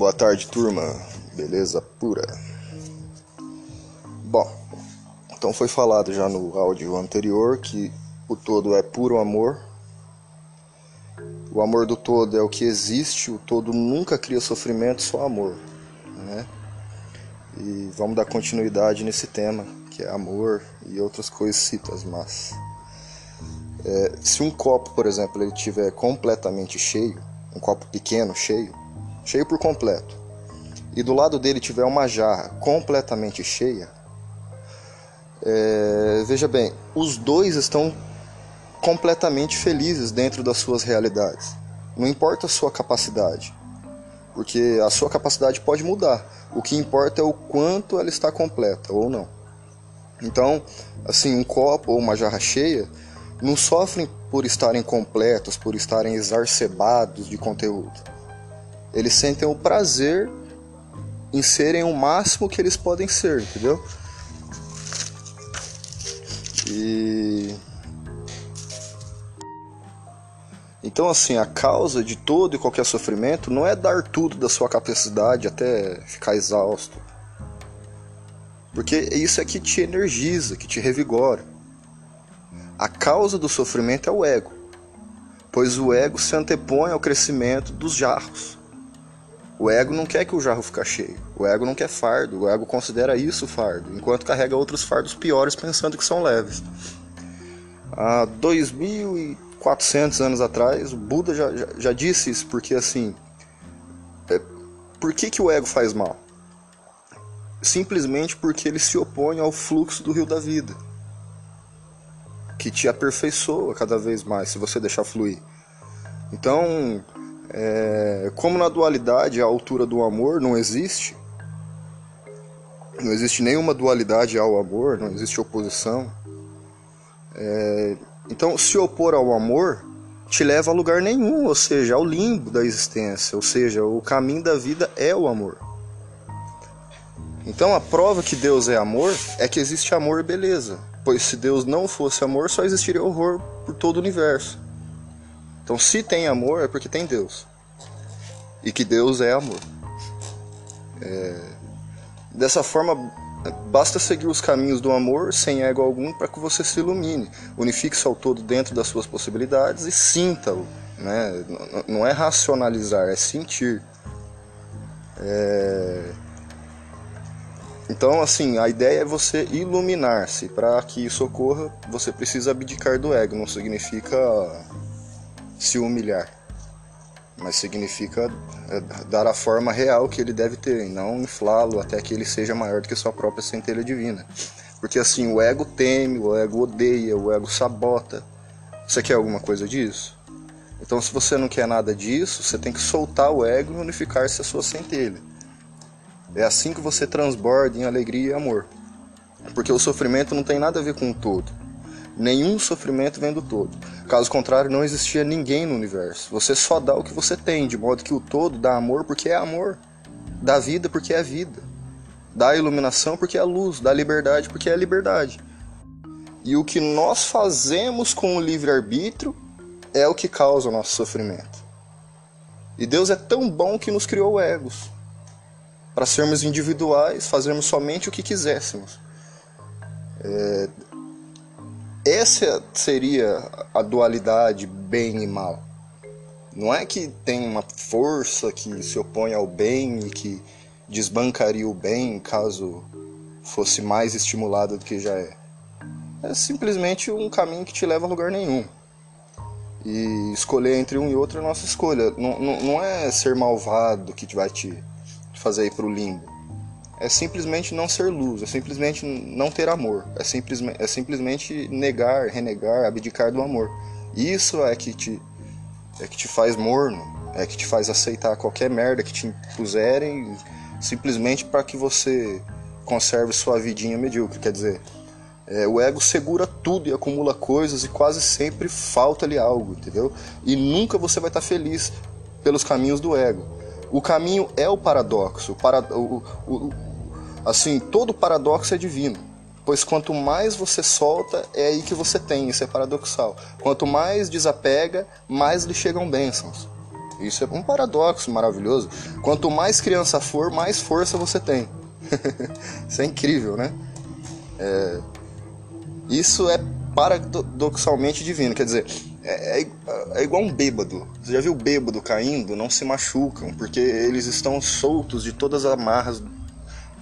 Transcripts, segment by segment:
Boa tarde, turma. Beleza pura? Bom, então foi falado já no áudio anterior que o todo é puro amor. O amor do todo é o que existe, o todo nunca cria sofrimento, só amor. Né? E vamos dar continuidade nesse tema, que é amor e outras coisas citas, mas. É, se um copo, por exemplo, ele tiver completamente cheio, um copo pequeno cheio, cheio por completo, e do lado dele tiver uma jarra completamente cheia, é, veja bem, os dois estão completamente felizes dentro das suas realidades. Não importa a sua capacidade, porque a sua capacidade pode mudar. O que importa é o quanto ela está completa ou não. Então, assim, um copo ou uma jarra cheia não sofrem por estarem completos, por estarem exacerbados de conteúdo. Eles sentem o prazer em serem o máximo que eles podem ser, entendeu? E então assim, a causa de todo e qualquer sofrimento não é dar tudo da sua capacidade até ficar exausto. Porque isso é que te energiza, que te revigora. A causa do sofrimento é o ego, pois o ego se antepõe ao crescimento dos jarros. O ego não quer que o jarro fique cheio, o ego não quer fardo, o ego considera isso fardo, enquanto carrega outros fardos piores pensando que são leves. Há 2.400 anos atrás, o Buda já, já, já disse isso, porque assim, é, por que, que o ego faz mal? Simplesmente porque ele se opõe ao fluxo do rio da vida que te aperfeiçoa cada vez mais se você deixar fluir. Então, é, como na dualidade a altura do amor não existe, não existe nenhuma dualidade ao amor, não existe oposição. É, então, se opor ao amor te leva a lugar nenhum, ou seja, ao limbo da existência, ou seja, o caminho da vida é o amor. Então, a prova que Deus é amor é que existe amor e beleza pois se Deus não fosse amor, só existiria horror por todo o universo. Então, se tem amor, é porque tem Deus. E que Deus é amor. É... Dessa forma, basta seguir os caminhos do amor sem ego algum para que você se ilumine. Unifique-se ao todo dentro das suas possibilidades e sinta-o. Né? Não é racionalizar, é sentir. É... Então, assim, a ideia é você iluminar-se. Para que isso ocorra, você precisa abdicar do ego. Não significa se humilhar, mas significa é, dar a forma real que ele deve ter, e não inflá-lo até que ele seja maior do que sua própria centelha divina. Porque assim, o ego teme, o ego odeia, o ego sabota. Você quer alguma coisa disso? Então, se você não quer nada disso, você tem que soltar o ego e unificar-se a sua centelha. É assim que você transborda em alegria e amor. Porque o sofrimento não tem nada a ver com o todo. Nenhum sofrimento vem do todo. Caso contrário, não existia ninguém no universo. Você só dá o que você tem, de modo que o todo dá amor porque é amor. Dá vida porque é vida. Dá iluminação porque é luz. Dá liberdade porque é liberdade. E o que nós fazemos com o livre-arbítrio é o que causa o nosso sofrimento. E Deus é tão bom que nos criou egos para sermos individuais, fazermos somente o que quiséssemos. É, essa seria a dualidade bem e mal. Não é que tem uma força que se opõe ao bem e que desbancaria o bem caso fosse mais estimulado do que já é. É simplesmente um caminho que te leva a lugar nenhum. E escolher entre um e outro é nossa escolha. Não, não, não é ser malvado que vai te fazer ir para o limbo. É simplesmente não ser luz, é simplesmente não ter amor, é, é simplesmente negar, renegar, abdicar do amor. Isso é que te, é que te faz morno, é que te faz aceitar qualquer merda que te impuserem simplesmente para que você conserve sua vidinha medíocre. Quer dizer, é, o ego segura tudo e acumula coisas e quase sempre falta-lhe algo, entendeu? E nunca você vai estar feliz pelos caminhos do ego. O caminho é o paradoxo. O, o, o, assim, todo paradoxo é divino. Pois quanto mais você solta, é aí que você tem. Isso é paradoxal. Quanto mais desapega, mais lhe chegam bênçãos. Isso é um paradoxo maravilhoso. Quanto mais criança for, mais força você tem. Isso é incrível, né? É... Isso é paradoxalmente divino. Quer dizer, é, é, é, igual um bêbado. Você já viu bêbado caindo? Não se machucam, porque eles estão soltos de todas as amarras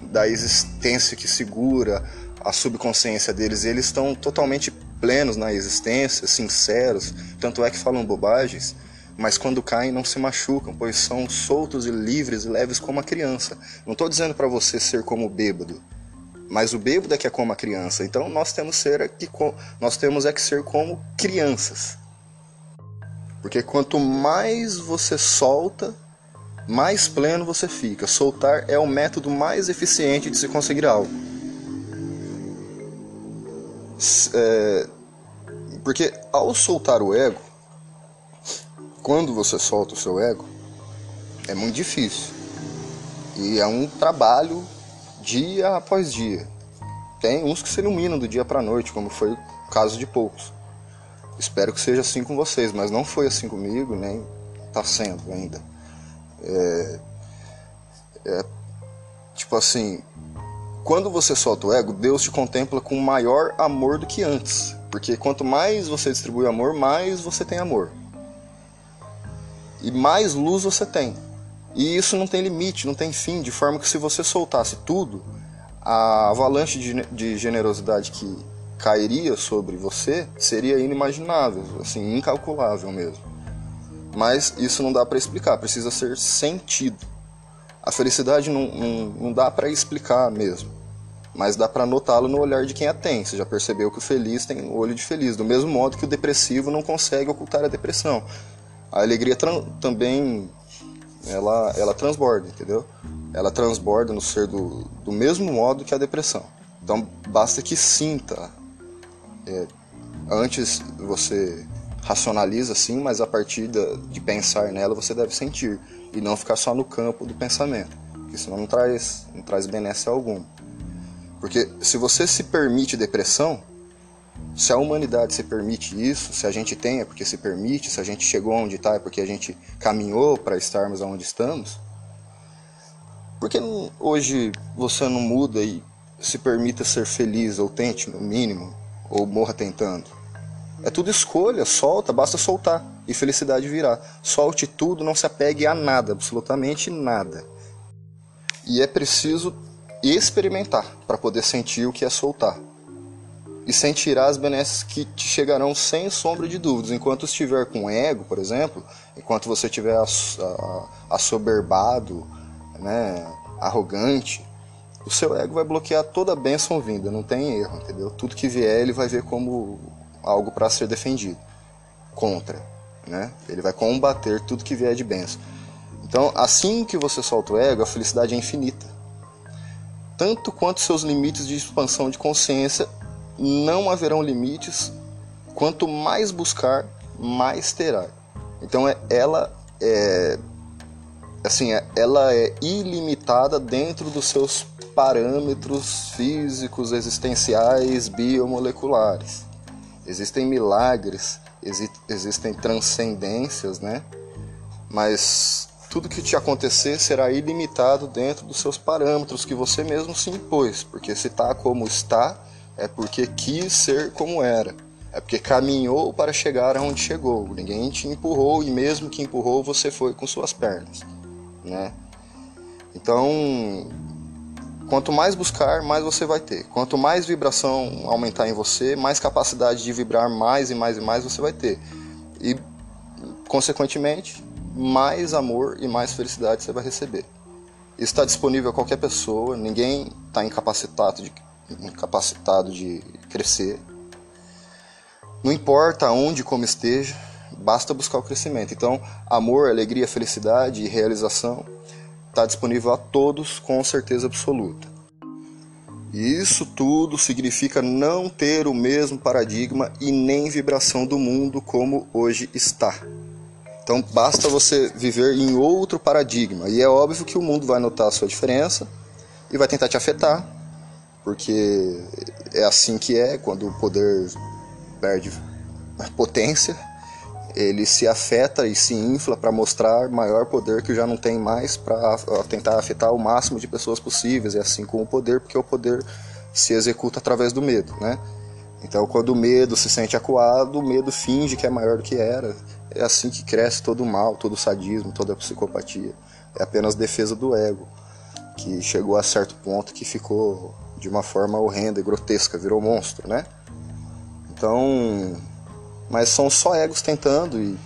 da existência que segura a subconsciência deles. Eles estão totalmente plenos na existência, sinceros, tanto é que falam bobagens, mas quando caem não se machucam, pois são soltos e livres e leves como a criança. Não estou dizendo para você ser como o bêbado, mas o bêbado é que é como a criança. Então nós temos ser que nós temos é que ser como crianças. Porque quanto mais você solta, mais pleno você fica. Soltar é o método mais eficiente de se conseguir algo. É, porque ao soltar o ego, quando você solta o seu ego, é muito difícil. E é um trabalho dia após dia. Tem uns que se iluminam do dia para noite, como foi o caso de poucos. Espero que seja assim com vocês, mas não foi assim comigo, nem está sendo ainda. É, é, tipo assim, quando você solta o ego, Deus te contempla com maior amor do que antes. Porque quanto mais você distribui amor, mais você tem amor. E mais luz você tem. E isso não tem limite, não tem fim, de forma que se você soltasse tudo, a avalanche de, de generosidade que cairia sobre você seria inimaginável, assim, incalculável mesmo. Mas isso não dá para explicar, precisa ser sentido. A felicidade não, não, não dá para explicar mesmo, mas dá para notá-lo no olhar de quem a tem. Você já percebeu que o feliz tem o olho de feliz, do mesmo modo que o depressivo não consegue ocultar a depressão. A alegria também ela, ela transborda, entendeu? Ela transborda no ser do, do mesmo modo que a depressão. Então basta que sinta é, antes você racionaliza sim, mas a partir de pensar nela você deve sentir e não ficar só no campo do pensamento, porque senão não traz, não traz benesse algum. Porque se você se permite depressão, se a humanidade se permite isso, se a gente tem é porque se permite, se a gente chegou onde está é porque a gente caminhou para estarmos onde estamos, por que hoje você não muda e se permita ser feliz ou tente no mínimo ou morra tentando. É tudo escolha, solta, basta soltar e felicidade virá. Solte tudo, não se apegue a nada, absolutamente nada. E é preciso experimentar para poder sentir o que é soltar. E sentirá as benesses que te chegarão sem sombra de dúvidas. Enquanto estiver com ego, por exemplo, enquanto você estiver assoberbado, né, arrogante, o seu ego vai bloquear toda a bênção vinda, não tem erro, entendeu? Tudo que vier ele vai ver como algo para ser defendido, contra, né? Ele vai combater tudo que vier de bênção. Então, assim que você solta o ego, a felicidade é infinita. Tanto quanto seus limites de expansão de consciência, não haverão limites. Quanto mais buscar, mais terá. Então, é, ela é assim, é, ela é ilimitada dentro dos seus parâmetros físicos, existenciais, biomoleculares. Existem milagres, exi existem transcendências, né? Mas tudo que te acontecer será ilimitado dentro dos seus parâmetros que você mesmo se impôs, porque se está como está, é porque quis ser como era. É porque caminhou para chegar aonde chegou. Ninguém te empurrou e mesmo que empurrou, você foi com suas pernas, né? Então, Quanto mais buscar, mais você vai ter. Quanto mais vibração aumentar em você, mais capacidade de vibrar mais e mais e mais você vai ter. E, consequentemente, mais amor e mais felicidade você vai receber. Está disponível a qualquer pessoa, ninguém está incapacitado de, incapacitado de crescer. Não importa onde como esteja, basta buscar o crescimento. Então, amor, alegria, felicidade e realização está disponível a todos com certeza absoluta. E isso tudo significa não ter o mesmo paradigma e nem vibração do mundo como hoje está. Então basta você viver em outro paradigma. E é óbvio que o mundo vai notar a sua diferença e vai tentar te afetar, porque é assim que é quando o poder perde potência, ele se afeta e se infla para mostrar maior poder que já não tem mais para tentar afetar o máximo de pessoas possíveis, e assim como o poder, porque o poder se executa através do medo, né? Então, quando o medo se sente acuado, o medo finge que é maior do que era. É assim que cresce todo o mal, todo o sadismo, toda a psicopatia. É apenas defesa do ego, que chegou a certo ponto que ficou de uma forma horrenda e grotesca, virou monstro, né? Então, mas são só egos tentando e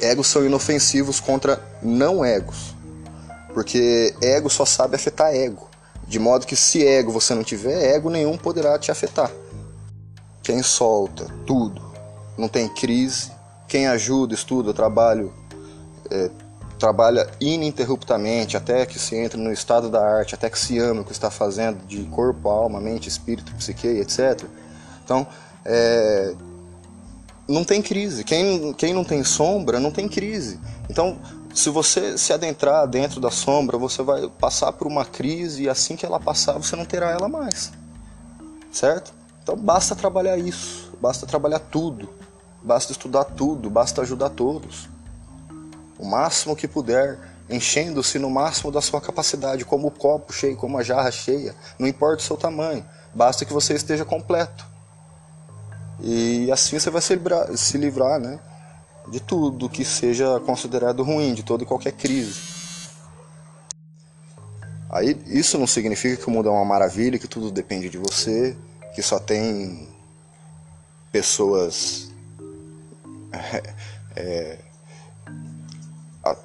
egos são inofensivos contra não egos. Porque ego só sabe afetar ego. De modo que se ego você não tiver, ego nenhum poderá te afetar. Quem solta tudo, não tem crise. Quem ajuda, estuda, trabalho, é, trabalha ininterruptamente até que se entre no estado da arte, até que se ama o que está fazendo, de corpo, alma, mente, espírito, psique, etc. Então, é, não tem crise. Quem, quem não tem sombra não tem crise. Então, se você se adentrar dentro da sombra, você vai passar por uma crise e assim que ela passar, você não terá ela mais. Certo? Então, basta trabalhar isso, basta trabalhar tudo, basta estudar tudo, basta ajudar todos. O máximo que puder, enchendo-se no máximo da sua capacidade, como o copo cheio, como a jarra cheia, não importa o seu tamanho, basta que você esteja completo. E assim você vai se livrar, se livrar né, de tudo que seja considerado ruim, de toda e qualquer crise. Aí isso não significa que o mundo é uma maravilha, que tudo depende de você, que só tem pessoas é, é,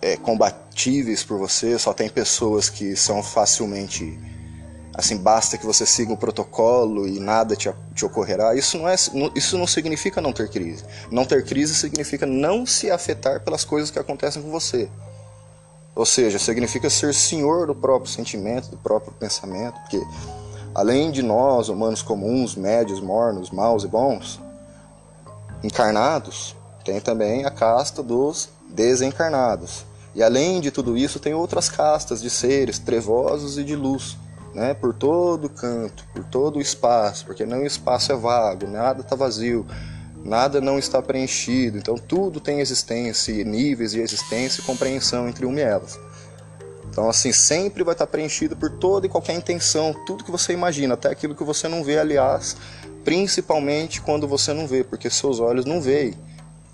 é, combatíveis por você, só tem pessoas que são facilmente assim basta que você siga o protocolo e nada te, te ocorrerá. Isso não é, isso não significa não ter crise. Não ter crise significa não se afetar pelas coisas que acontecem com você. Ou seja, significa ser senhor do próprio sentimento, do próprio pensamento, porque além de nós, humanos comuns, médios, mornos, maus e bons, encarnados, tem também a casta dos desencarnados. E além de tudo isso, tem outras castas de seres trevosos e de luz né, por todo canto, por todo o espaço, porque não espaço é vago, nada está vazio, nada não está preenchido, então tudo tem existência, níveis de existência e compreensão entre uma e elas. Então, assim, sempre vai estar preenchido por toda e qualquer intenção, tudo que você imagina, até aquilo que você não vê, aliás, principalmente quando você não vê, porque seus olhos não veem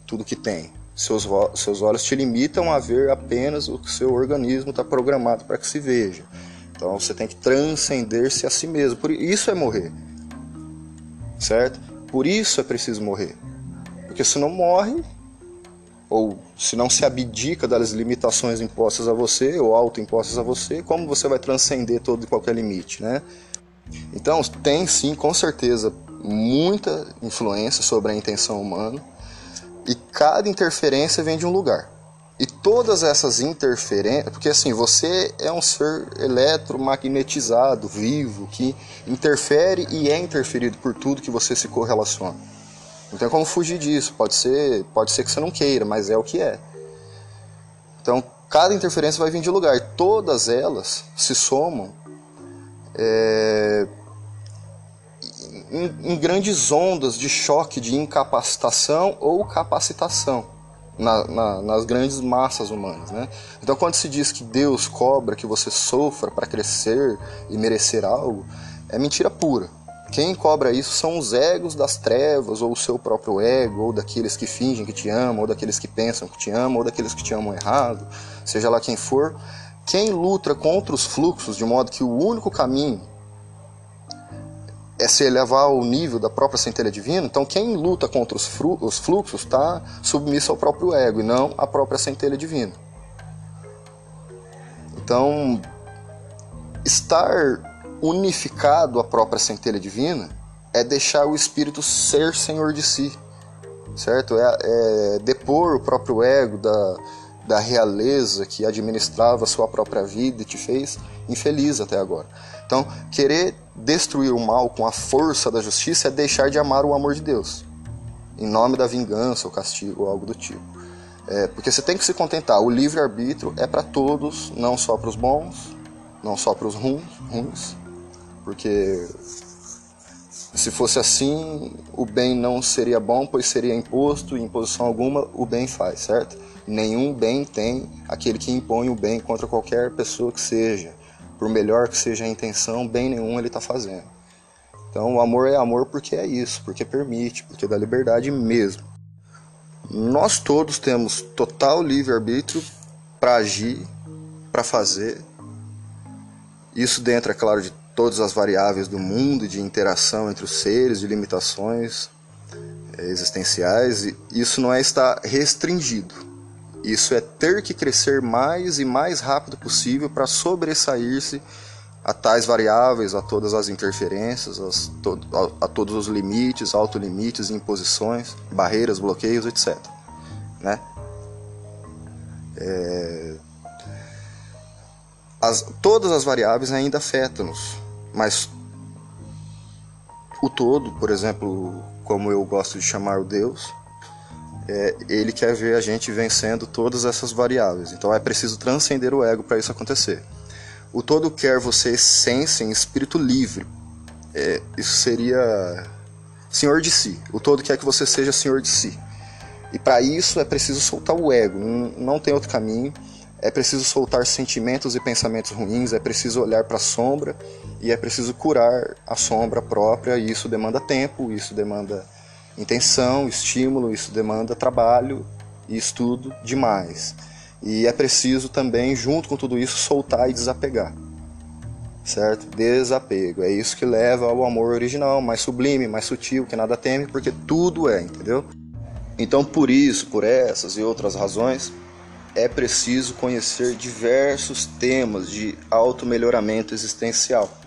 tudo que tem. Seus, seus olhos te limitam a ver apenas o que seu organismo está programado para que se veja. Então você tem que transcender-se a si mesmo. Por isso é morrer. Certo? Por isso é preciso morrer. Porque se não morre, ou se não se abdica das limitações impostas a você ou autoimpostas a você, como você vai transcender todo e qualquer limite, né? Então, tem sim, com certeza, muita influência sobre a intenção humana e cada interferência vem de um lugar. E todas essas interferências, porque assim, você é um ser eletromagnetizado, vivo, que interfere e é interferido por tudo que você se correlaciona. Não tem como fugir disso, pode ser, pode ser que você não queira, mas é o que é. Então, cada interferência vai vir de lugar, todas elas se somam é, em, em grandes ondas de choque, de incapacitação ou capacitação na, na, nas grandes massas humanas. Né? Então, quando se diz que Deus cobra que você sofra para crescer e merecer algo, é mentira pura. Quem cobra isso são os egos das trevas, ou o seu próprio ego, ou daqueles que fingem que te amam, ou daqueles que pensam que te amam, ou daqueles que te amam errado, seja lá quem for. Quem luta contra os fluxos de modo que o único caminho é se elevar ao nível da própria centelha divina, então quem luta contra os, os fluxos está submisso ao próprio ego e não à própria centelha divina. Então, estar unificado à própria centelha divina é deixar o espírito ser senhor de si, certo? É, é depor o próprio ego da, da realeza que administrava a sua própria vida e te fez infeliz até agora. Então, querer destruir o mal com a força da justiça é deixar de amar o amor de Deus, em nome da vingança ou castigo ou algo do tipo. É, porque você tem que se contentar. O livre-arbítrio é para todos, não só para os bons, não só para os ruins, ruins, porque se fosse assim, o bem não seria bom, pois seria imposto, e imposição alguma o bem faz, certo? Nenhum bem tem aquele que impõe o bem contra qualquer pessoa que seja. Por melhor que seja a intenção, bem nenhum ele está fazendo. Então o amor é amor porque é isso, porque permite, porque dá liberdade mesmo. Nós todos temos total livre-arbítrio para agir, para fazer. Isso dentro, é claro, de todas as variáveis do mundo, de interação entre os seres, de limitações eh, existenciais. E isso não é estar restringido. Isso é ter que crescer mais e mais rápido possível para sobressair-se a tais variáveis, a todas as interferências, as, to, a, a, todos os limites, autolimites, imposições, barreiras, bloqueios, etc. Né? É... As, todas as variáveis ainda afetam-nos, mas o todo, por exemplo, como eu gosto de chamar o Deus, é, ele quer ver a gente vencendo todas essas variáveis. Então é preciso transcender o ego para isso acontecer. O todo quer você essência em espírito livre. É, isso seria senhor de si. O todo quer que você seja senhor de si. E para isso é preciso soltar o ego. Não, não tem outro caminho. É preciso soltar sentimentos e pensamentos ruins. É preciso olhar para a sombra e é preciso curar a sombra própria. E isso demanda tempo. Isso demanda intenção, estímulo, isso demanda trabalho e estudo demais. E é preciso também, junto com tudo isso, soltar e desapegar. Certo? Desapego. É isso que leva ao amor original, mais sublime, mais sutil, que nada teme, porque tudo é, entendeu? Então, por isso, por essas e outras razões, é preciso conhecer diversos temas de auto-melhoramento existencial.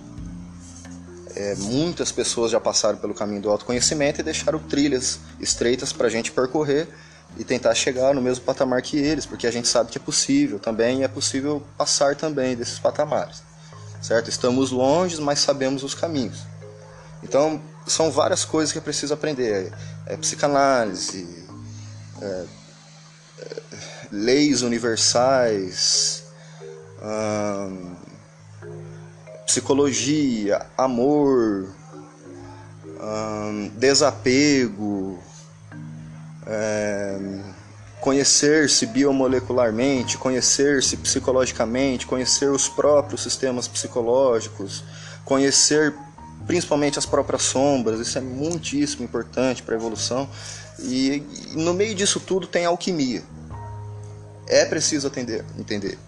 É, muitas pessoas já passaram pelo caminho do autoconhecimento e deixaram trilhas estreitas para a gente percorrer e tentar chegar no mesmo patamar que eles, porque a gente sabe que é possível também e é possível passar também desses patamares, certo? Estamos longe, mas sabemos os caminhos. Então, são várias coisas que é preciso aprender: é, é psicanálise, é, é, leis universais. Hum, psicologia, amor, hum, desapego, é, conhecer-se biomolecularmente, conhecer-se psicologicamente, conhecer os próprios sistemas psicológicos, conhecer principalmente as próprias sombras, isso é muitíssimo importante para a evolução. E, e, no meio disso tudo tem alquimia. É preciso atender, entender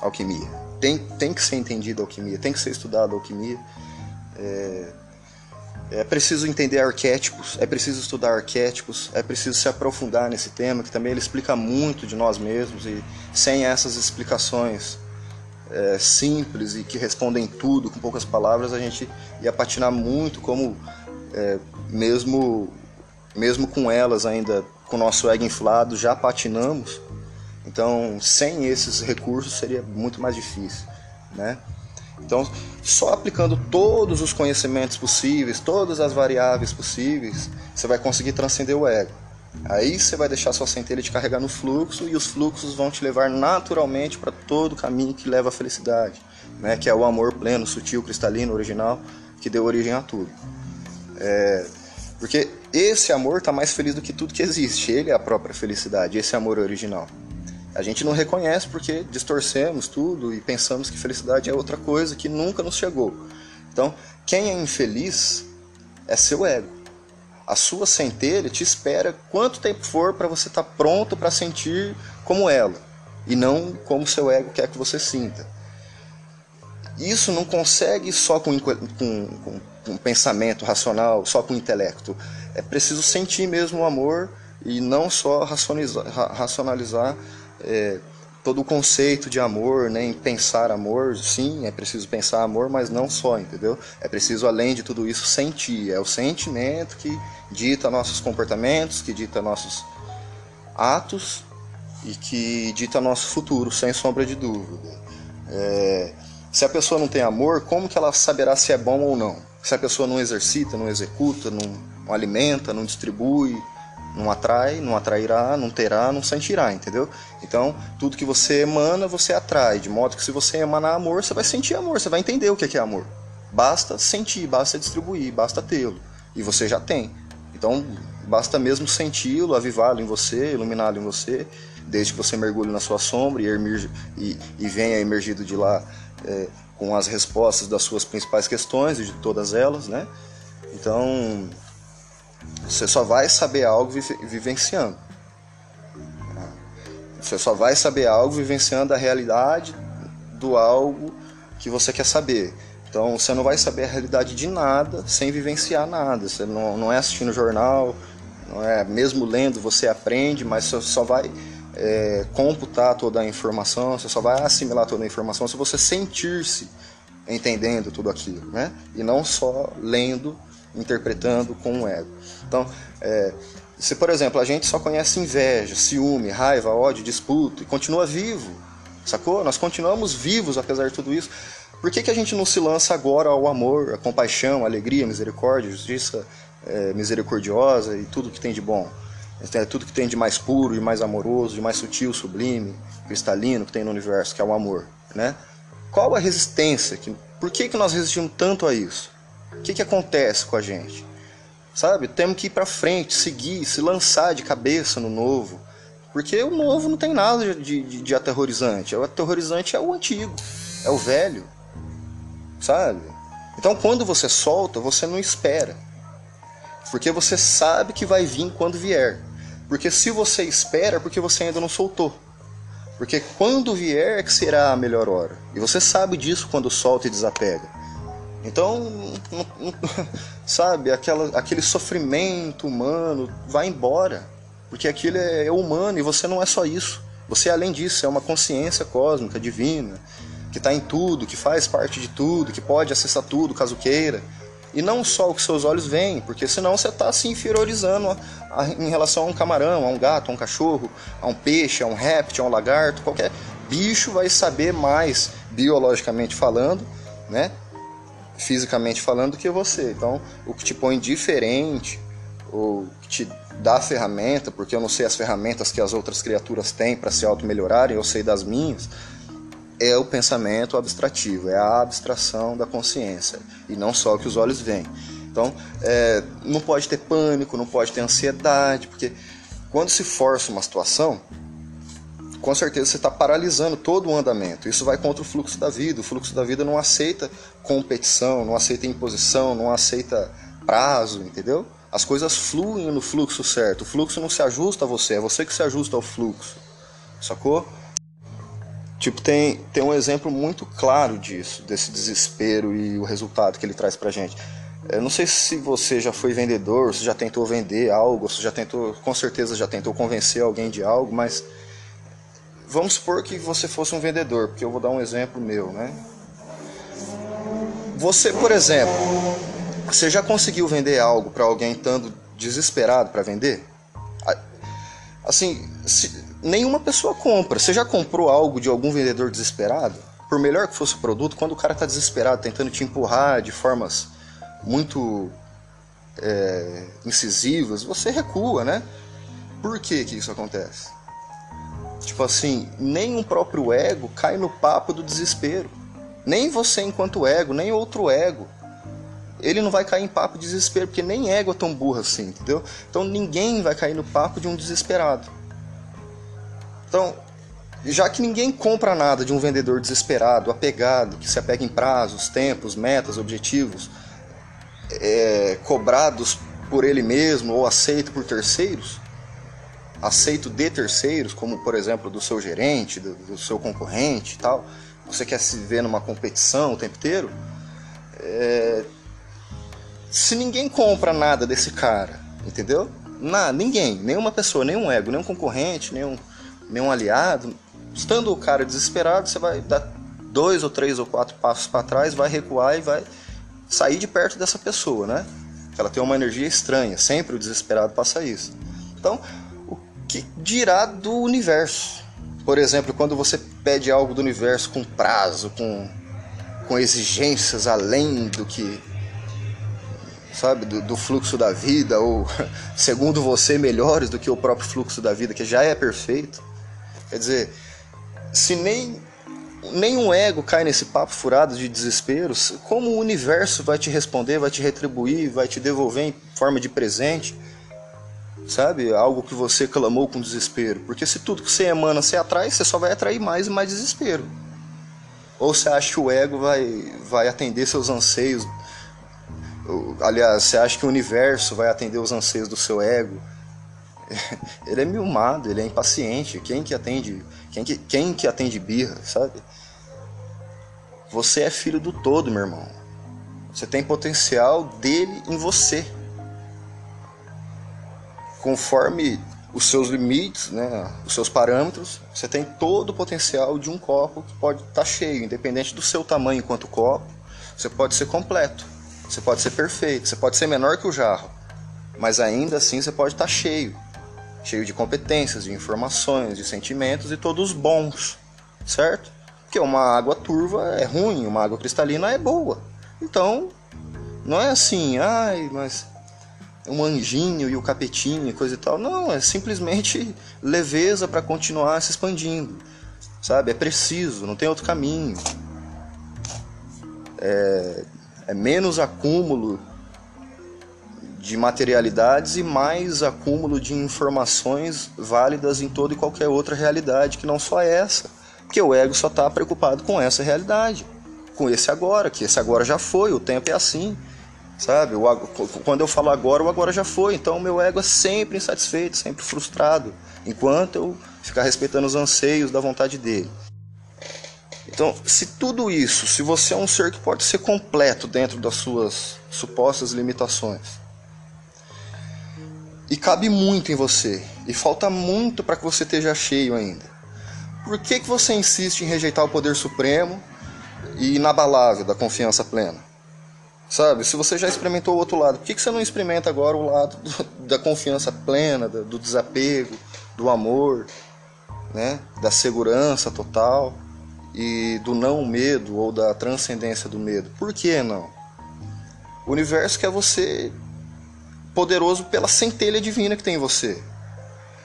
alquimia tem, tem que ser entendida a alquimia, tem que ser estudada a alquimia. É, é preciso entender arquétipos, é preciso estudar arquétipos, é preciso se aprofundar nesse tema, que também ele explica muito de nós mesmos, e sem essas explicações é, simples e que respondem tudo com poucas palavras, a gente ia patinar muito, como é, mesmo, mesmo com elas ainda, com o nosso ego inflado, já patinamos então, sem esses recursos seria muito mais difícil, né? Então, só aplicando todos os conhecimentos possíveis, todas as variáveis possíveis, você vai conseguir transcender o ego. Aí você vai deixar sua centelha te carregar no fluxo e os fluxos vão te levar naturalmente para todo o caminho que leva à felicidade, né? que é o amor pleno, sutil, cristalino, original, que deu origem a tudo. É... Porque esse amor está mais feliz do que tudo que existe, ele é a própria felicidade, esse amor original. A gente não reconhece porque distorcemos tudo e pensamos que felicidade é outra coisa que nunca nos chegou. Então, quem é infeliz é seu ego. A sua centelha te espera quanto tempo for para você estar tá pronto para sentir como ela e não como seu ego quer que você sinta. Isso não consegue só com, com, com, com pensamento racional, só com intelecto. É preciso sentir mesmo o amor e não só racionalizar, racionalizar é, todo o conceito de amor, né, pensar amor, sim, é preciso pensar amor, mas não só, entendeu? É preciso, além de tudo isso, sentir. É o sentimento que dita nossos comportamentos, que dita nossos atos e que dita nosso futuro, sem sombra de dúvida. É, se a pessoa não tem amor, como que ela saberá se é bom ou não? Se a pessoa não exercita, não executa, não, não alimenta, não distribui, não atrai, não atrairá, não terá, não sentirá, entendeu? Então, tudo que você emana, você atrai. De modo que se você emanar amor, você vai sentir amor, você vai entender o que é amor. Basta sentir, basta distribuir, basta tê-lo. e você já tem. Então basta mesmo senti-lo, avivá-lo em você, iluminá-lo em você, desde que você mergulhe na sua sombra e, emerge, e, e venha emergido de lá é, com as respostas das suas principais questões e de todas elas, né? Então você só vai saber algo vivenciando. Você só vai saber algo vivenciando a realidade do algo que você quer saber. Então você não vai saber a realidade de nada sem vivenciar nada. Você não, não é assistindo jornal, não é mesmo lendo você aprende, mas você só vai é, computar toda a informação, você só vai assimilar toda a informação se você sentir-se entendendo tudo aquilo, né? E não só lendo, interpretando com o ego. Então, é, se por exemplo a gente só conhece inveja, ciúme, raiva, ódio, disputa e continua vivo, sacou? Nós continuamos vivos apesar de tudo isso. Por que, que a gente não se lança agora ao amor, a compaixão, a alegria, a misericórdia, a justiça é, misericordiosa e tudo que tem de bom? É, tudo que tem de mais puro, de mais amoroso, de mais sutil, sublime, cristalino que tem no universo, que é o amor, né? Qual a resistência? Que, por que, que nós resistimos tanto a isso? O que, que acontece com a gente? Sabe? Temos que ir para frente, seguir, se lançar de cabeça no novo. Porque o novo não tem nada de, de, de aterrorizante. O aterrorizante é o antigo, é o velho. Sabe? Então quando você solta, você não espera. Porque você sabe que vai vir quando vier. Porque se você espera, é porque você ainda não soltou. Porque quando vier é que será a melhor hora. E você sabe disso quando solta e desapega. Então, sabe, aquela, aquele sofrimento humano vai embora. Porque aquilo é, é humano e você não é só isso. Você, além disso, é uma consciência cósmica, divina, que está em tudo, que faz parte de tudo, que pode acessar tudo caso queira. E não só o que seus olhos veem, porque senão você está se inferiorizando a, a, em relação a um camarão, a um gato, a um cachorro, a um peixe, a um réptil, a um lagarto, qualquer bicho vai saber mais, biologicamente falando, né? Fisicamente falando, do que você. Então, o que te põe diferente, o que te dá a ferramenta, porque eu não sei as ferramentas que as outras criaturas têm para se auto-melhorarem, eu sei das minhas, é o pensamento abstrativo, é a abstração da consciência, e não só o que os olhos veem. Então, é, não pode ter pânico, não pode ter ansiedade, porque quando se força uma situação, com certeza você está paralisando todo o andamento. Isso vai contra o fluxo da vida. O fluxo da vida não aceita competição, não aceita imposição, não aceita prazo, entendeu? As coisas fluem no fluxo certo. O fluxo não se ajusta a você, é você que se ajusta ao fluxo. Sacou? Tipo, tem, tem um exemplo muito claro disso, desse desespero e o resultado que ele traz pra gente. Eu não sei se você já foi vendedor, se já tentou vender algo, se já tentou, com certeza já tentou convencer alguém de algo, mas Vamos supor que você fosse um vendedor, porque eu vou dar um exemplo meu, né? Você, por exemplo, você já conseguiu vender algo para alguém estando desesperado para vender? Assim, se, nenhuma pessoa compra. Você já comprou algo de algum vendedor desesperado? Por melhor que fosse o produto, quando o cara está desesperado, tentando te empurrar de formas muito é, incisivas, você recua, né? Por que, que isso acontece? Tipo assim, nem o próprio ego cai no papo do desespero. Nem você enquanto ego, nem outro ego. Ele não vai cair em papo de desespero, porque nem ego é tão burro assim, entendeu? Então ninguém vai cair no papo de um desesperado. Então, já que ninguém compra nada de um vendedor desesperado, apegado, que se apega em prazos, tempos, metas, objetivos, é, cobrados por ele mesmo ou aceito por terceiros, aceito de terceiros, como por exemplo do seu gerente, do, do seu concorrente e tal, você quer se ver numa competição o tempo inteiro, é... se ninguém compra nada desse cara, entendeu? Nada, ninguém, nenhuma pessoa, nenhum ego, nenhum concorrente, nenhum, nenhum aliado, estando o cara desesperado, você vai dar dois ou três ou quatro passos para trás, vai recuar e vai sair de perto dessa pessoa, né? Ela tem uma energia estranha, sempre o desesperado passa isso. Então, que dirá do universo. Por exemplo, quando você pede algo do universo com prazo, com, com exigências além do que. Sabe, do, do fluxo da vida, ou segundo você, melhores do que o próprio fluxo da vida, que já é perfeito. Quer dizer, se nem nenhum ego cai nesse papo furado de desespero. Como o universo vai te responder, vai te retribuir, vai te devolver em forma de presente? Sabe? Algo que você clamou com desespero. Porque se tudo que você emana você atrai, você só vai atrair mais e mais desespero. Ou você acha que o ego vai, vai atender seus anseios? Aliás, você acha que o universo vai atender os anseios do seu ego? Ele é milmado, ele é impaciente. Quem que atende? Quem que, quem que atende birra, sabe? Você é filho do todo, meu irmão. Você tem potencial dele em você. Conforme os seus limites, né, os seus parâmetros, você tem todo o potencial de um copo que pode estar tá cheio, independente do seu tamanho enquanto copo. Você pode ser completo, você pode ser perfeito, você pode ser menor que o jarro, mas ainda assim você pode estar tá cheio, cheio de competências, de informações, de sentimentos e todos bons, certo? Porque uma água turva é ruim, uma água cristalina é boa. Então, não é assim, ai, mas um anjinho e o capetinho e coisa e tal. Não, é simplesmente leveza para continuar se expandindo. Sabe? É preciso, não tem outro caminho. É, é menos acúmulo de materialidades e mais acúmulo de informações válidas em toda e qualquer outra realidade que não só essa. Porque o ego só está preocupado com essa realidade, com esse agora, que esse agora já foi, o tempo é assim. Sabe? O, quando eu falo agora, o agora já foi. Então o meu ego é sempre insatisfeito, sempre frustrado, enquanto eu ficar respeitando os anseios da vontade dele. Então, se tudo isso, se você é um ser que pode ser completo dentro das suas supostas limitações, e cabe muito em você, e falta muito para que você esteja cheio ainda por que, que você insiste em rejeitar o poder supremo e inabalável da confiança plena? Sabe, se você já experimentou o outro lado, por que, que você não experimenta agora o lado do, da confiança plena, do, do desapego, do amor, né? da segurança total e do não medo ou da transcendência do medo? Por que não? O universo quer você poderoso pela centelha divina que tem em você.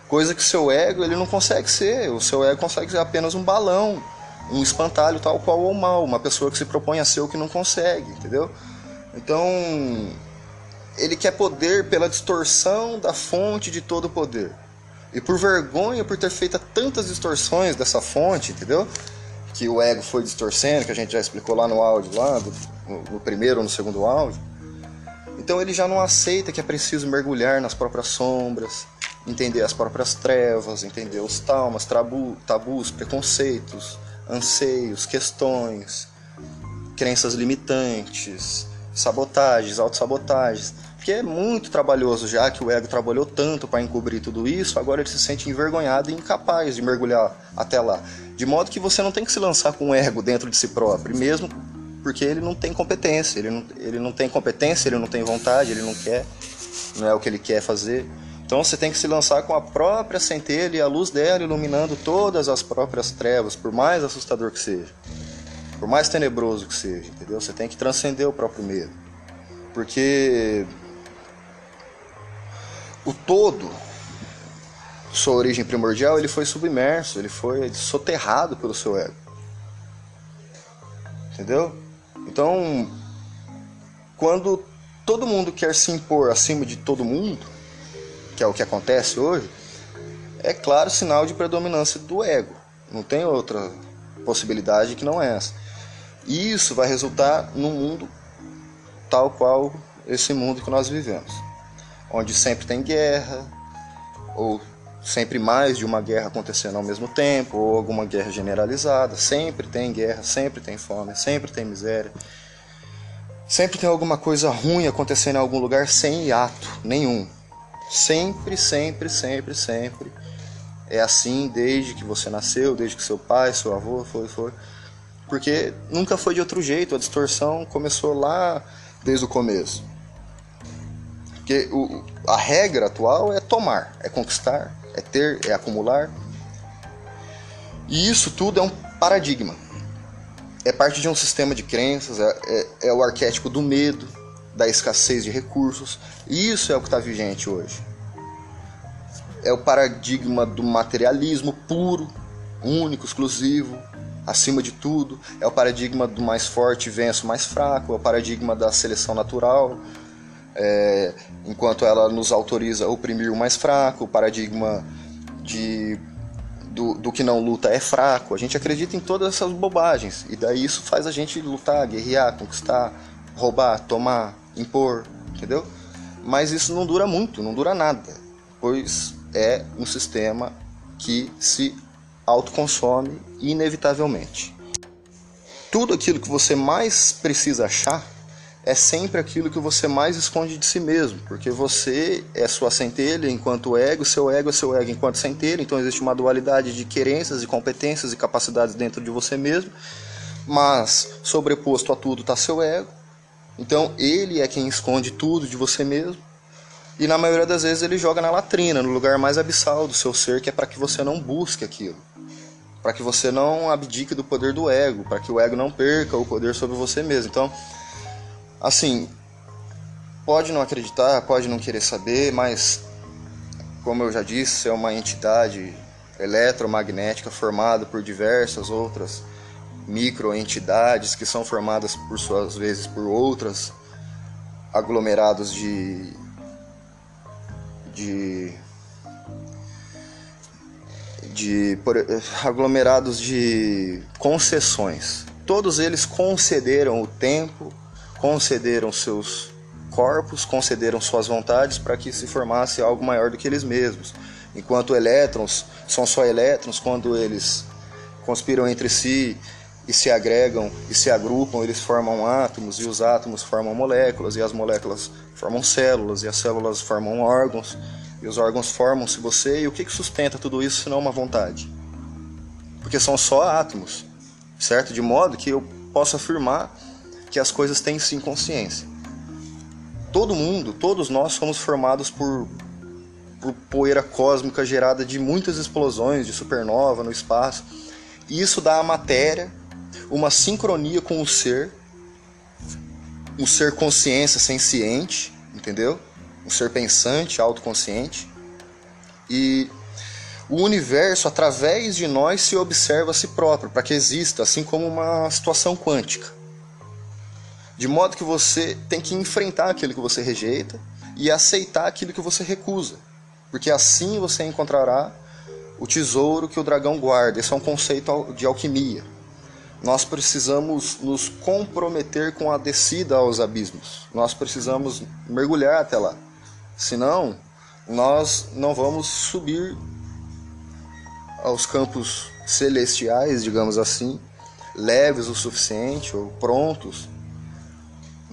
Coisa que o seu ego ele não consegue ser. O seu ego consegue ser apenas um balão, um espantalho tal qual ou mal, uma pessoa que se propõe a ser o que não consegue, entendeu? Então, ele quer poder pela distorção da fonte de todo poder. E por vergonha por ter feito tantas distorções dessa fonte, entendeu? Que o ego foi distorcendo, que a gente já explicou lá no áudio, lá do, no primeiro ou no segundo áudio. Então ele já não aceita que é preciso mergulhar nas próprias sombras, entender as próprias trevas, entender os traumas, tabu, tabus, preconceitos, anseios, questões, crenças limitantes, sabotagens, autossabotagens. Porque é muito trabalhoso já que o ego trabalhou tanto para encobrir tudo isso, agora ele se sente envergonhado e incapaz de mergulhar até lá. De modo que você não tem que se lançar com o ego dentro de si próprio, mesmo porque ele não tem competência, ele não, ele não tem competência, ele não tem vontade, ele não quer, não é o que ele quer fazer. Então você tem que se lançar com a própria centelha e a luz dela iluminando todas as próprias trevas, por mais assustador que seja, por mais tenebroso que seja, entendeu? Você tem que transcender o próprio medo, porque o todo, sua origem primordial, ele foi submerso, ele foi soterrado pelo seu ego, entendeu? Então, quando todo mundo quer se impor acima de todo mundo que é o que acontece hoje, é claro sinal de predominância do ego. Não tem outra possibilidade que não é essa. E isso vai resultar num mundo tal qual esse mundo que nós vivemos, onde sempre tem guerra, ou sempre mais de uma guerra acontecendo ao mesmo tempo, ou alguma guerra generalizada. Sempre tem guerra, sempre tem fome, sempre tem miséria. Sempre tem alguma coisa ruim acontecendo em algum lugar sem hiato nenhum. Sempre, sempre, sempre, sempre. É assim desde que você nasceu, desde que seu pai, seu avô foi, foi. Porque nunca foi de outro jeito, a distorção começou lá desde o começo. Porque o, a regra atual é tomar, é conquistar, é ter, é acumular. E isso tudo é um paradigma. É parte de um sistema de crenças, é, é, é o arquétipo do medo, da escassez de recursos. Isso é o que está vigente hoje. É o paradigma do materialismo puro, único, exclusivo, acima de tudo, é o paradigma do mais forte vence o mais fraco, é o paradigma da seleção natural, é, enquanto ela nos autoriza a oprimir o mais fraco, o paradigma de, do, do que não luta é fraco. A gente acredita em todas essas bobagens, e daí isso faz a gente lutar, guerrear, conquistar, roubar, tomar, impor, entendeu? Mas isso não dura muito, não dura nada, pois é um sistema que se autoconsome inevitavelmente. Tudo aquilo que você mais precisa achar é sempre aquilo que você mais esconde de si mesmo, porque você é sua centelha enquanto ego, seu ego é seu ego enquanto centelha, então existe uma dualidade de querências e competências e capacidades dentro de você mesmo, mas sobreposto a tudo está seu ego, então ele é quem esconde tudo de você mesmo, e na maioria das vezes ele joga na latrina, no lugar mais abissal do seu ser, que é para que você não busque aquilo para que você não abdique do poder do ego, para que o ego não perca o poder sobre você mesmo. Então, assim, pode não acreditar, pode não querer saber, mas como eu já disse, é uma entidade eletromagnética formada por diversas outras microentidades que são formadas por suas vezes por outras aglomerados de de de por, aglomerados de concessões. Todos eles concederam o tempo, concederam seus corpos, concederam suas vontades para que se formasse algo maior do que eles mesmos. Enquanto elétrons são só elétrons, quando eles conspiram entre si e se agregam e se agrupam, eles formam átomos, e os átomos formam moléculas, e as moléculas formam células, e as células formam órgãos e os órgãos formam-se você, e o que, que sustenta tudo isso senão uma vontade? Porque são só átomos, certo? De modo que eu posso afirmar que as coisas têm sim consciência. Todo mundo, todos nós somos formados por, por poeira cósmica gerada de muitas explosões de supernova no espaço. E isso dá à matéria uma sincronia com o ser, um ser consciência senciente, entendeu? um ser pensante, autoconsciente. E o universo, através de nós, se observa a si próprio, para que exista, assim como uma situação quântica. De modo que você tem que enfrentar aquilo que você rejeita e aceitar aquilo que você recusa. Porque assim você encontrará o tesouro que o dragão guarda. Esse é um conceito de alquimia. Nós precisamos nos comprometer com a descida aos abismos. Nós precisamos mergulhar até lá. Senão, nós não vamos subir aos campos celestiais, digamos assim, leves o suficiente ou prontos,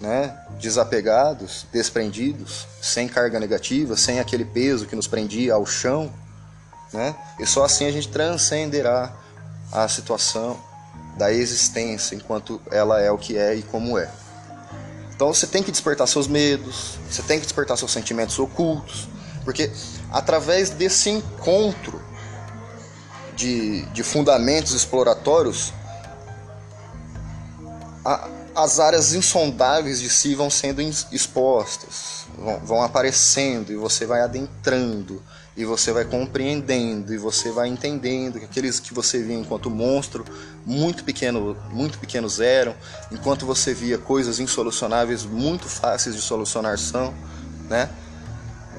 né, desapegados, desprendidos, sem carga negativa, sem aquele peso que nos prendia ao chão, né? E só assim a gente transcenderá a situação da existência enquanto ela é o que é e como é. Então você tem que despertar seus medos, você tem que despertar seus sentimentos ocultos, porque através desse encontro de, de fundamentos exploratórios, a, as áreas insondáveis de si vão sendo expostas, vão, vão aparecendo e você vai adentrando e você vai compreendendo e você vai entendendo que aqueles que você via enquanto monstro muito pequeno muito pequenos eram enquanto você via coisas insolucionáveis muito fáceis de solucionar são né?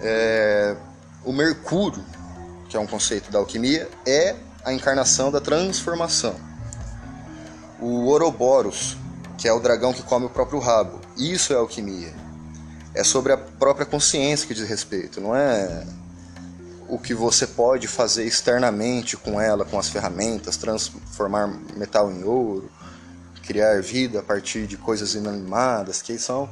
É, o mercúrio que é um conceito da alquimia é a encarnação da transformação. O Ouroboros que é o dragão que come o próprio rabo isso é alquimia. É sobre a própria consciência que diz respeito não é o que você pode fazer externamente com ela, com as ferramentas, transformar metal em ouro, criar vida a partir de coisas inanimadas, que são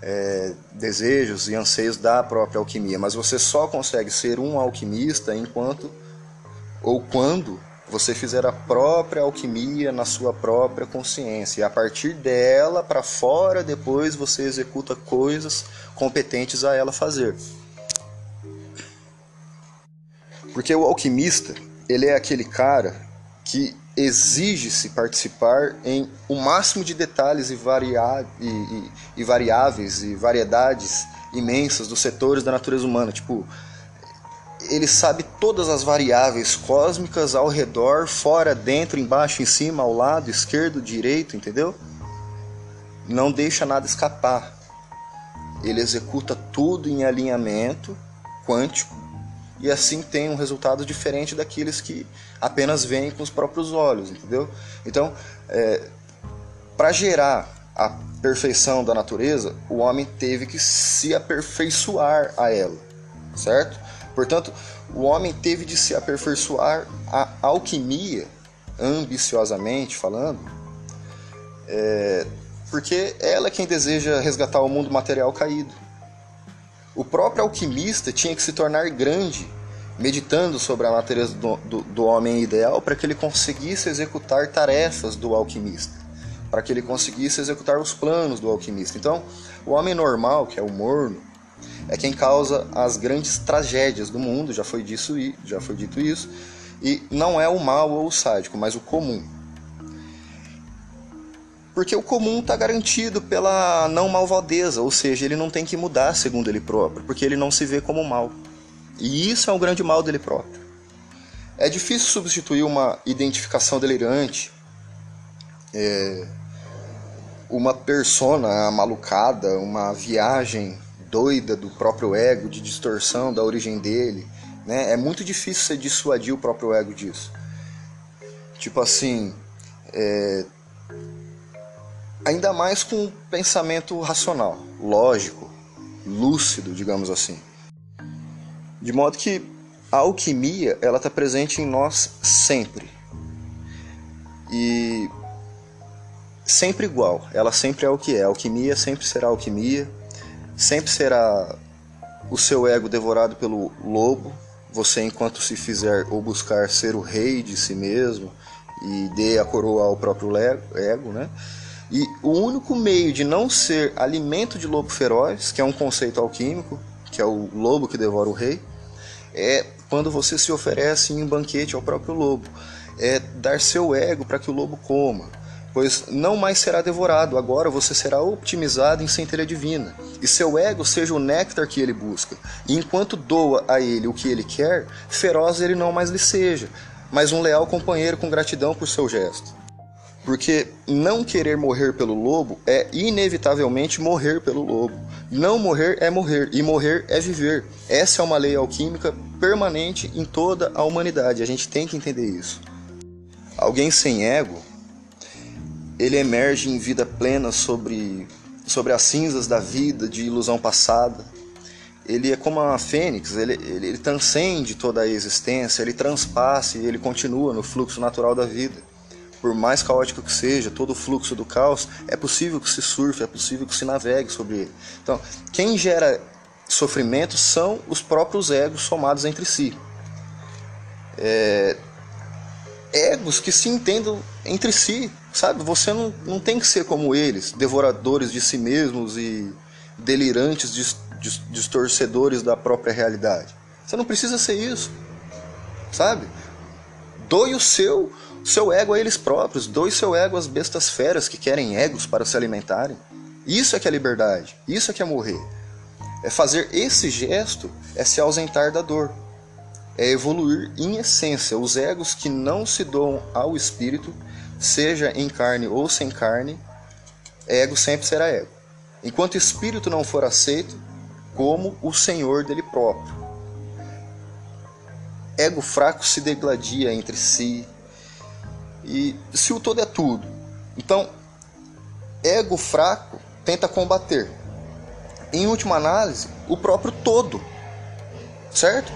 é, desejos e anseios da própria alquimia. Mas você só consegue ser um alquimista enquanto ou quando você fizer a própria alquimia na sua própria consciência. E a partir dela para fora, depois você executa coisas competentes a ela fazer. Porque o alquimista, ele é aquele cara que exige-se participar em o máximo de detalhes e, varia e, e, e, variáveis e variedades imensas dos setores da natureza humana. Tipo, ele sabe todas as variáveis cósmicas ao redor, fora, dentro, embaixo, em cima, ao lado, esquerdo, direito, entendeu? Não deixa nada escapar. Ele executa tudo em alinhamento quântico e assim tem um resultado diferente daqueles que apenas veem com os próprios olhos, entendeu? Então, é, para gerar a perfeição da natureza, o homem teve que se aperfeiçoar a ela, certo? Portanto, o homem teve de se aperfeiçoar a alquimia, ambiciosamente falando, é, porque ela é quem deseja resgatar o mundo material caído. O próprio alquimista tinha que se tornar grande, meditando sobre a natureza do, do, do homem ideal para que ele conseguisse executar tarefas do alquimista, para que ele conseguisse executar os planos do alquimista. Então, o homem normal, que é o morno, é quem causa as grandes tragédias do mundo, já foi, disso, já foi dito isso, e não é o mal ou o sádico, mas o comum. Porque o comum está garantido pela não malvadeza, ou seja, ele não tem que mudar segundo ele próprio, porque ele não se vê como mal. E isso é um grande mal dele próprio. É difícil substituir uma identificação delirante, é, uma persona malucada, uma viagem doida do próprio ego, de distorção da origem dele. Né? É muito difícil você dissuadir o próprio ego disso. Tipo assim, é, ainda mais com pensamento racional, lógico, lúcido, digamos assim. De modo que a alquimia ela está presente em nós sempre e sempre igual. Ela sempre é o que é. A alquimia sempre será alquimia, sempre será o seu ego devorado pelo lobo. Você, enquanto se fizer ou buscar ser o rei de si mesmo e dê a coroa ao próprio ego, né? E o único meio de não ser alimento de lobo feroz, que é um conceito alquímico, que é o lobo que devora o rei, é quando você se oferece em um banquete ao próprio lobo. É dar seu ego para que o lobo coma, pois não mais será devorado, agora você será optimizado em centelha divina, e seu ego seja o néctar que ele busca. E enquanto doa a ele o que ele quer, feroz ele não mais lhe seja, mas um leal companheiro com gratidão por seu gesto. Porque não querer morrer pelo lobo é inevitavelmente morrer pelo lobo. Não morrer é morrer, e morrer é viver. Essa é uma lei alquímica permanente em toda a humanidade. A gente tem que entender isso. Alguém sem ego, ele emerge em vida plena sobre, sobre as cinzas da vida, de ilusão passada. Ele é como a fênix, ele, ele, ele transcende toda a existência, ele transpassa e ele continua no fluxo natural da vida por mais caótico que seja, todo o fluxo do caos, é possível que se surfe, é possível que se navegue sobre ele. Então, quem gera sofrimento são os próprios egos somados entre si. É, egos que se entendam entre si, sabe? Você não, não tem que ser como eles, devoradores de si mesmos e delirantes, distorcedores da própria realidade. Você não precisa ser isso, sabe? Doe o seu seu ego a eles próprios, doe seu ego às bestas feras que querem egos para se alimentarem. Isso é que é liberdade, isso é que é morrer. É fazer esse gesto, é se ausentar da dor. É evoluir em essência. Os egos que não se doam ao espírito, seja em carne ou sem carne, ego sempre será ego. Enquanto espírito não for aceito como o senhor dele próprio. Ego fraco se degladia entre si, e se o todo é tudo. Então, ego fraco tenta combater. Em última análise, o próprio todo. Certo?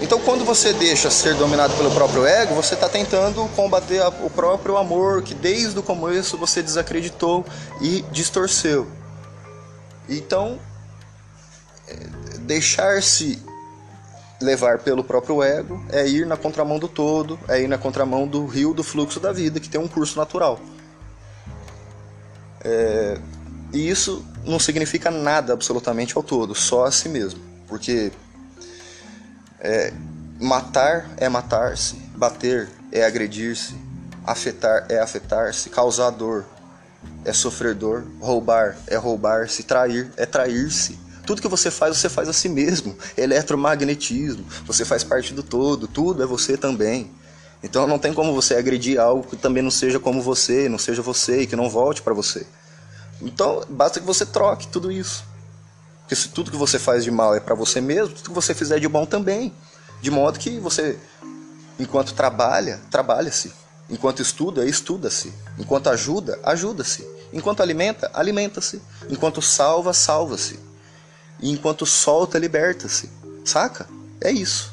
Então, quando você deixa ser dominado pelo próprio ego, você está tentando combater o próprio amor que desde o começo você desacreditou e distorceu. Então, é, deixar-se levar pelo próprio ego é ir na contramão do todo, é ir na contramão do rio do fluxo da vida, que tem um curso natural. É, e isso não significa nada absolutamente ao todo, só a si mesmo. Porque é, matar é matar-se, bater é agredir-se, afetar é afetar-se, causar dor é sofrer dor, roubar é roubar-se, trair é trair-se Tudo que você faz, você faz a si mesmo. Eletromagnetismo, você faz parte do todo, tudo é você também. Então não tem como você agredir algo que também não seja como você, não seja você e que não volte para você. Então basta que você troque tudo isso. Porque se tudo que você faz de mal é para você mesmo, tudo que você fizer de bom também. De modo que você, enquanto trabalha, trabalha-se. Enquanto estuda, estuda-se. Enquanto ajuda, ajuda-se. Enquanto alimenta, alimenta-se. Enquanto salva, salva-se. E enquanto solta, liberta-se. Saca? É isso.